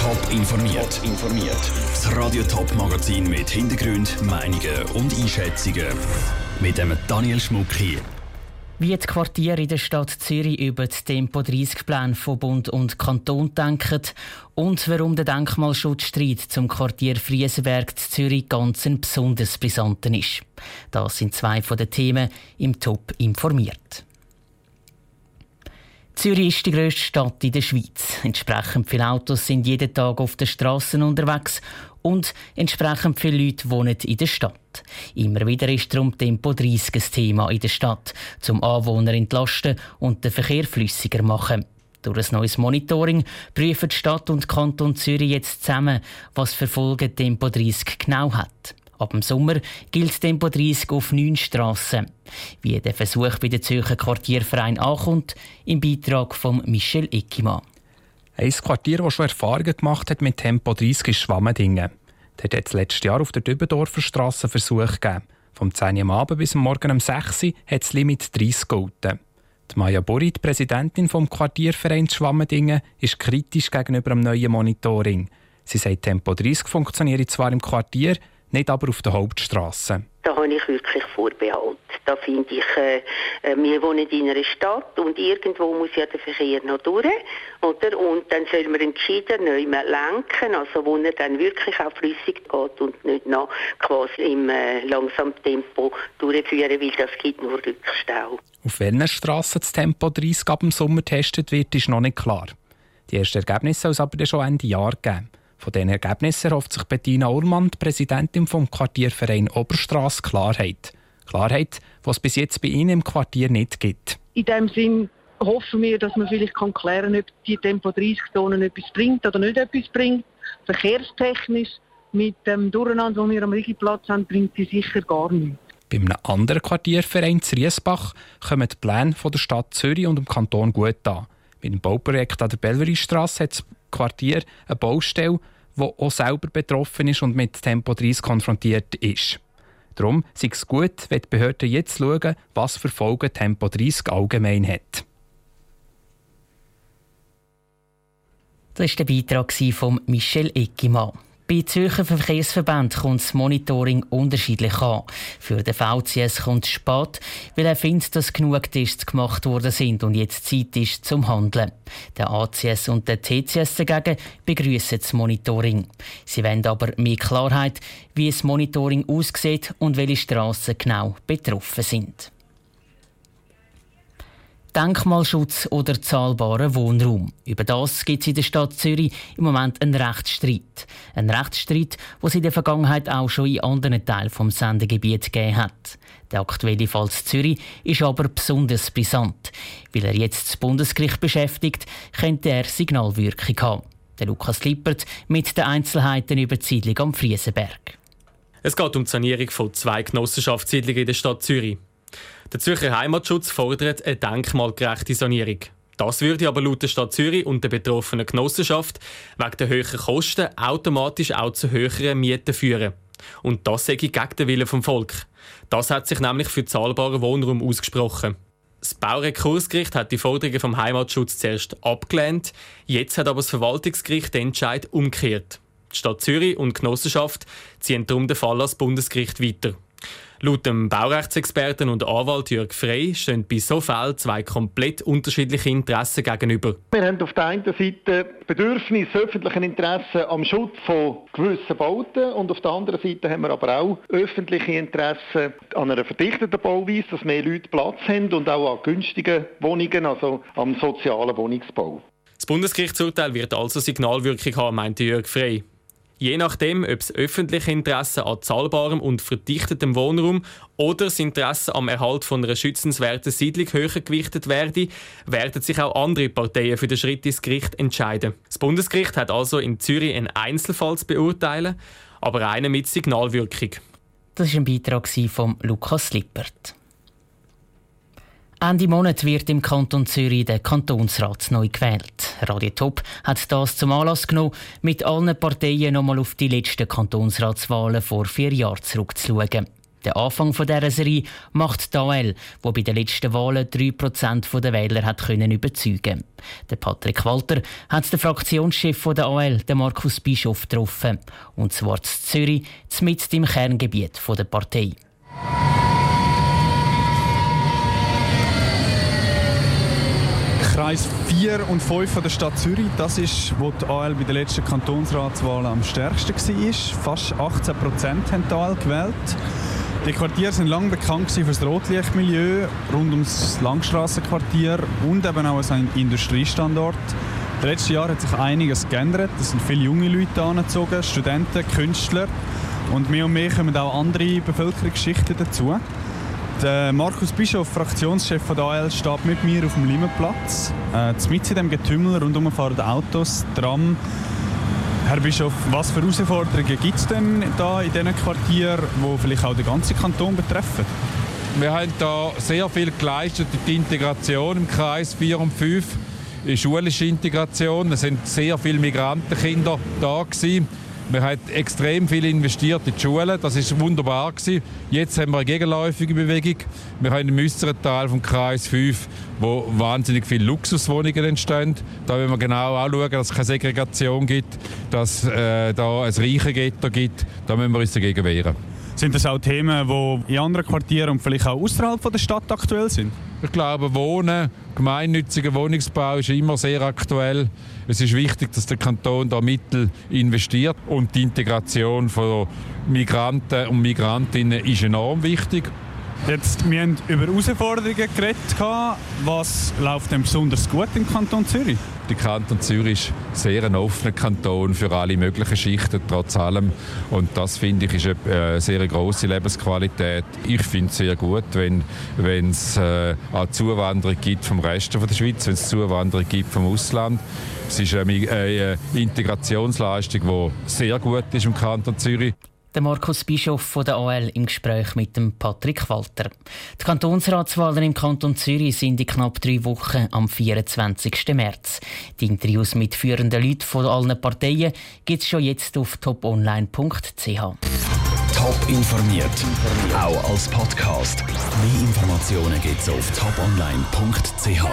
Top informiert. informiert. Das Radio Top Magazin mit Hintergrund, Meinungen und Einschätzungen mit dem Daniel Schmuck hier. Wie die Quartiere in der Stadt Zürich über die Tempo 30 Plan von Bund und Kanton denken und warum der Denkmalschutzstreit zum Quartier Friesenberg Zürich ganz ein besonders brisanten ist. Das sind zwei von den Themen im Top informiert. Zürich ist die grösste Stadt in der Schweiz. Entsprechend viele Autos sind jeden Tag auf den Straßen unterwegs und entsprechend viele Leute wohnen in der Stadt. Immer wieder ist darum Tempo 30 ein Thema in der Stadt, zum Anwohner entlasten und den Verkehr flüssiger machen. Durch ein neues Monitoring prüfen die Stadt und Kanton Zürich jetzt zusammen, was für Folgen Tempo 30 genau hat. Ab dem Sommer gilt Tempo 30 auf neun Strassen. Wie der Versuch bei der Zürcher Quartierverein ankommt, im Beitrag von Michel Eckimann. Ein Quartier, das schon Erfahrungen gemacht hat mit Tempo 30, ist Schwammendingen. Dort hat es letztes Jahr auf der Dübendorfer Straße Versuch gegeben. Vom 10 Uhr Abend bis morgen um 6 Uhr hat das Limit 30 gelten. Die Maja Burri, die Präsidentin des Quartiervereins Schwammendingen, ist kritisch gegenüber dem neuen Monitoring. Sie sagt, Tempo 30 funktioniert zwar im Quartier, nicht aber auf der Hauptstraße. Da habe ich wirklich Vorbehalt. Da finde ich, äh, äh, wir wohnen in einer Stadt und irgendwo muss ja der Verkehr noch durch, oder? Und dann soll man entschieden neu lenken, also wo er dann wirklich auch flüssig geht und nicht noch quasi im äh, langsamen Tempo durchführen, weil das gibt nur Rückstau. Auf welchen Strassen das Tempo 30 ab dem Sommer getestet wird, ist noch nicht klar. Die ersten Ergebnisse soll es aber schon Ende Jahr geben. Von diesen Ergebnissen erhofft sich Bettina Ullmann, die Präsidentin vom Quartierverein Oberstrasse, Klarheit. Klarheit, was es bis jetzt bei Ihnen im Quartier nicht gibt. In dem Sinn hoffen wir, dass man vielleicht kann klären kann, ob die Tempo 30-Zonen etwas bringt oder nicht etwas bringt. Verkehrstechnisch mit dem Durcheinander, das wir am Rigiplatz haben, bringt sie sicher gar nichts. Bei einem anderen Quartierverein, Riesbach, kommen die Pläne von der Stadt Zürich und dem Kanton gut an. Mit dem Bauprojekt an der Belverie-Strasse hat das Quartier eine Baustelle, die auch selber betroffen ist und mit Tempo 30 konfrontiert ist. Darum ist es gut, wenn die Behörden jetzt schauen, was für Folgen Tempo 30 allgemein hat. Das war der Beitrag von Michel Eckimann. Bei Zürcher Verkehrsverband kommt das Monitoring unterschiedlich an. Für den VCS kommt es spät, weil er findet, dass genug Tests gemacht worden sind und jetzt Zeit ist zum Handeln. Der ACS und der TCS dagegen begrüßen das Monitoring. Sie wollen aber mehr Klarheit, wie das Monitoring aussieht und welche Strassen genau betroffen sind. Denkmalschutz oder zahlbarer Wohnraum. Über das gibt es in der Stadt Zürich im Moment einen Rechtsstreit. Ein Rechtsstreit, den es in der Vergangenheit auch schon in anderen Teilen des Sendegebiets gegeben hat. Der aktuelle Fall Zürich ist aber besonders brisant. Weil er jetzt das Bundesgericht beschäftigt, könnte er Signalwirkung haben. Der Lukas Lippert mit den Einzelheiten über die Siedlung am Friesenberg. Es geht um die Sanierung von zwei Genossenschaftssiedlungen in der Stadt Zürich. Der Zürcher Heimatschutz fordert eine denkmalgerechte Sanierung. Das würde aber laut der Stadt Zürich und der betroffenen Genossenschaft wegen der höheren Kosten automatisch auch zu höheren Mieten führen. Und das sei gegen den Willen vom Volk. Das hat sich nämlich für zahlbaren Wohnraum ausgesprochen. Das Baurekursgericht hat die Forderungen vom Heimatschutz zuerst abgelehnt. Jetzt hat aber das Verwaltungsgericht den Entscheid umgekehrt. Die Stadt Zürich und die Genossenschaft ziehen darum den Fall als Bundesgericht weiter. Laut dem Baurechtsexperten und Anwalt Jörg Frey stehen bei so Fällen zwei komplett unterschiedliche Interessen gegenüber. Wir haben auf der einen Seite Bedürfnis öffentlichen Interessen am Schutz von gewissen Bauten und auf der anderen Seite haben wir aber auch öffentliche Interessen an einer verdichteten Bauweise, dass mehr Leute Platz haben und auch an günstigen Wohnungen, also am sozialen Wohnungsbau. Das Bundesgerichtsurteil wird also Signalwirkung haben, meinte Jörg Frey. Je nachdem, ob das öffentliche Interesse an zahlbarem und verdichtetem Wohnraum oder das Interesse am Erhalt von einer schützenswerten Siedlung höher gewichtet werde, werden sich auch andere Parteien für den Schritt ins Gericht entscheiden. Das Bundesgericht hat also in Zürich einen Einzelfall zu beurteilen, aber einen mit Signalwirkung. Das war ein Beitrag von Lukas Lippert. Ende Monat wird im Kanton Zürich der Kantonsrat neu gewählt. Radio Top hat das zum Anlass genommen, mit allen Parteien nochmal auf die letzten Kantonsratswahlen vor vier Jahren zurückzuschauen. Der Anfang dieser Serie macht Dael, wo bei den letzten Wahlen 3% der Wähler hat können überzeugen Der Patrick Walter hat den Fraktionschef der AL, den Markus Bischof, getroffen. Und zwar in Zürich, mit im Kerngebiet der Partei. Kreis 4 und 5 der Stadt Zürich, das ist, wo die AL bei der letzten Kantonsratswahl am stärksten war. Fast 18 Prozent haben die AL gewählt. Die Quartiere sind lange bekannt für das Rotlichtmilieu rund ums Langstrassenquartier und eben auch als ein Industriestandort. In den letzten Jahren hat sich einiges geändert. Es sind viele junge Leute angezogen, Studenten, Künstler und mehr und mehr kommen auch andere Bevölkerungsschichten dazu. Der Markus Bischof, Fraktionschef von der AL, steht mit mir auf dem Limmenplatz. Äh, in diesem Getümmel rundum fahren Autos, Tram, Herr Bischof, was für Herausforderungen gibt es denn da in diesen Quartieren, die vielleicht auch den ganzen Kanton betreffen? Wir haben da sehr viel geleistet in die Integration im Kreis 4 und 5, in schulische Integration. Es sind sehr viele Migrantenkinder da gewesen. Wir haben extrem viel investiert in die Schulen. Das ist wunderbar gewesen. Jetzt haben wir eine gegenläufige Bewegung. Wir haben im äußeren Teil vom Kreis 5, wo wahnsinnig viele Luxuswohnungen entstehen. Da wollen wir genau anschauen, dass es keine Segregation gibt, dass äh, da ein reiche Ghetto gibt. Da müssen wir uns dagegen wehren. Sind das auch Themen, die in anderen Quartieren und vielleicht auch außerhalb der Stadt aktuell sind? Ich glaube, Wohnen, gemeinnütziger Wohnungsbau ist immer sehr aktuell. Es ist wichtig, dass der Kanton da Mittel investiert und die Integration von Migranten und Migrantinnen ist enorm wichtig. Jetzt, wir haben über Herausforderungen geredet. Was läuft denn besonders gut im Kanton Zürich? Der Kanton Zürich ist sehr ein offener Kanton für alle möglichen Schichten, trotz allem. Und das, finde ich, ist eine äh, sehr große Lebensqualität. Ich finde es sehr gut, wenn es äh, auch Zuwanderung gibt vom Rest der Schweiz, wenn es Zuwanderung gibt vom Ausland. Es ist eine, eine Integrationsleistung, die sehr gut ist im Kanton Zürich. Der Markus Bischof von der AL im Gespräch mit dem Patrick Walter. Die Kantonsratswahlen im Kanton Zürich sind in knapp drei Wochen am 24. März. Die Interviews mit führenden Leuten von allen Parteien gibt es schon jetzt auf toponline.ch. Top informiert, auch als Podcast. Mehr Informationen gibt es auf toponline.ch.